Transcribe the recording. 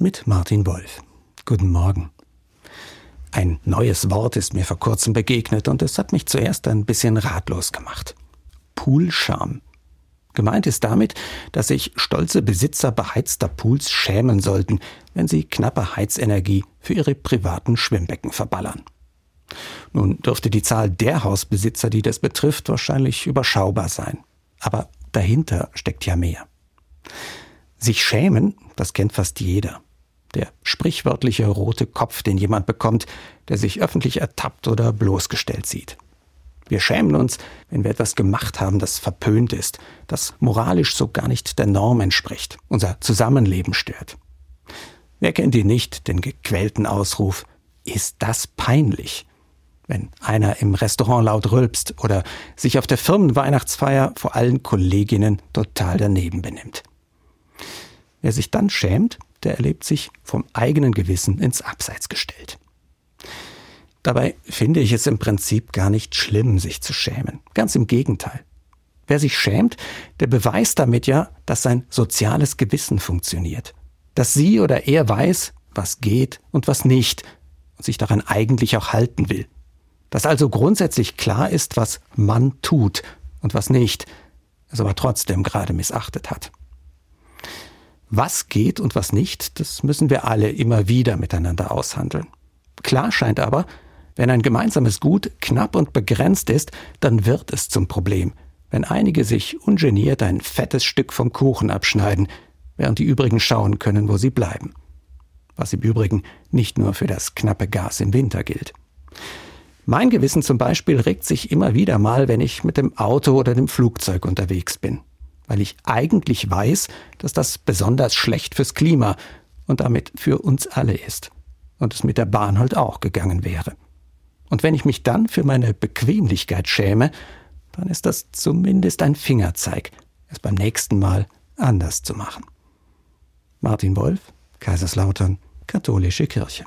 mit Martin Wolf. Guten Morgen. Ein neues Wort ist mir vor kurzem begegnet und es hat mich zuerst ein bisschen ratlos gemacht. Poolscham. Gemeint ist damit, dass sich stolze Besitzer beheizter Pools schämen sollten, wenn sie knappe Heizenergie für ihre privaten Schwimmbecken verballern. Nun dürfte die Zahl der Hausbesitzer, die das betrifft, wahrscheinlich überschaubar sein. Aber dahinter steckt ja mehr. Sich schämen, das kennt fast jeder. Der sprichwörtliche rote Kopf, den jemand bekommt, der sich öffentlich ertappt oder bloßgestellt sieht. Wir schämen uns, wenn wir etwas gemacht haben, das verpönt ist, das moralisch so gar nicht der Norm entspricht, unser Zusammenleben stört. Wer kennt ihn nicht, den gequälten Ausruf, ist das peinlich? Wenn einer im Restaurant laut rülpst oder sich auf der Firmenweihnachtsfeier vor allen Kolleginnen total daneben benimmt. Wer sich dann schämt, der erlebt sich vom eigenen Gewissen ins Abseits gestellt. Dabei finde ich es im Prinzip gar nicht schlimm, sich zu schämen. Ganz im Gegenteil. Wer sich schämt, der beweist damit ja, dass sein soziales Gewissen funktioniert. Dass sie oder er weiß, was geht und was nicht und sich daran eigentlich auch halten will. Dass also grundsätzlich klar ist, was man tut und was nicht, es aber trotzdem gerade missachtet hat. Was geht und was nicht, das müssen wir alle immer wieder miteinander aushandeln. Klar scheint aber, wenn ein gemeinsames Gut knapp und begrenzt ist, dann wird es zum Problem, wenn einige sich ungeniert ein fettes Stück vom Kuchen abschneiden, während die übrigen schauen können, wo sie bleiben. Was im Übrigen nicht nur für das knappe Gas im Winter gilt. Mein Gewissen zum Beispiel regt sich immer wieder mal, wenn ich mit dem Auto oder dem Flugzeug unterwegs bin weil ich eigentlich weiß, dass das besonders schlecht fürs Klima und damit für uns alle ist. Und es mit der Bahn halt auch gegangen wäre. Und wenn ich mich dann für meine Bequemlichkeit schäme, dann ist das zumindest ein Fingerzeig, es beim nächsten Mal anders zu machen. Martin Wolf, Kaiserslautern, Katholische Kirche.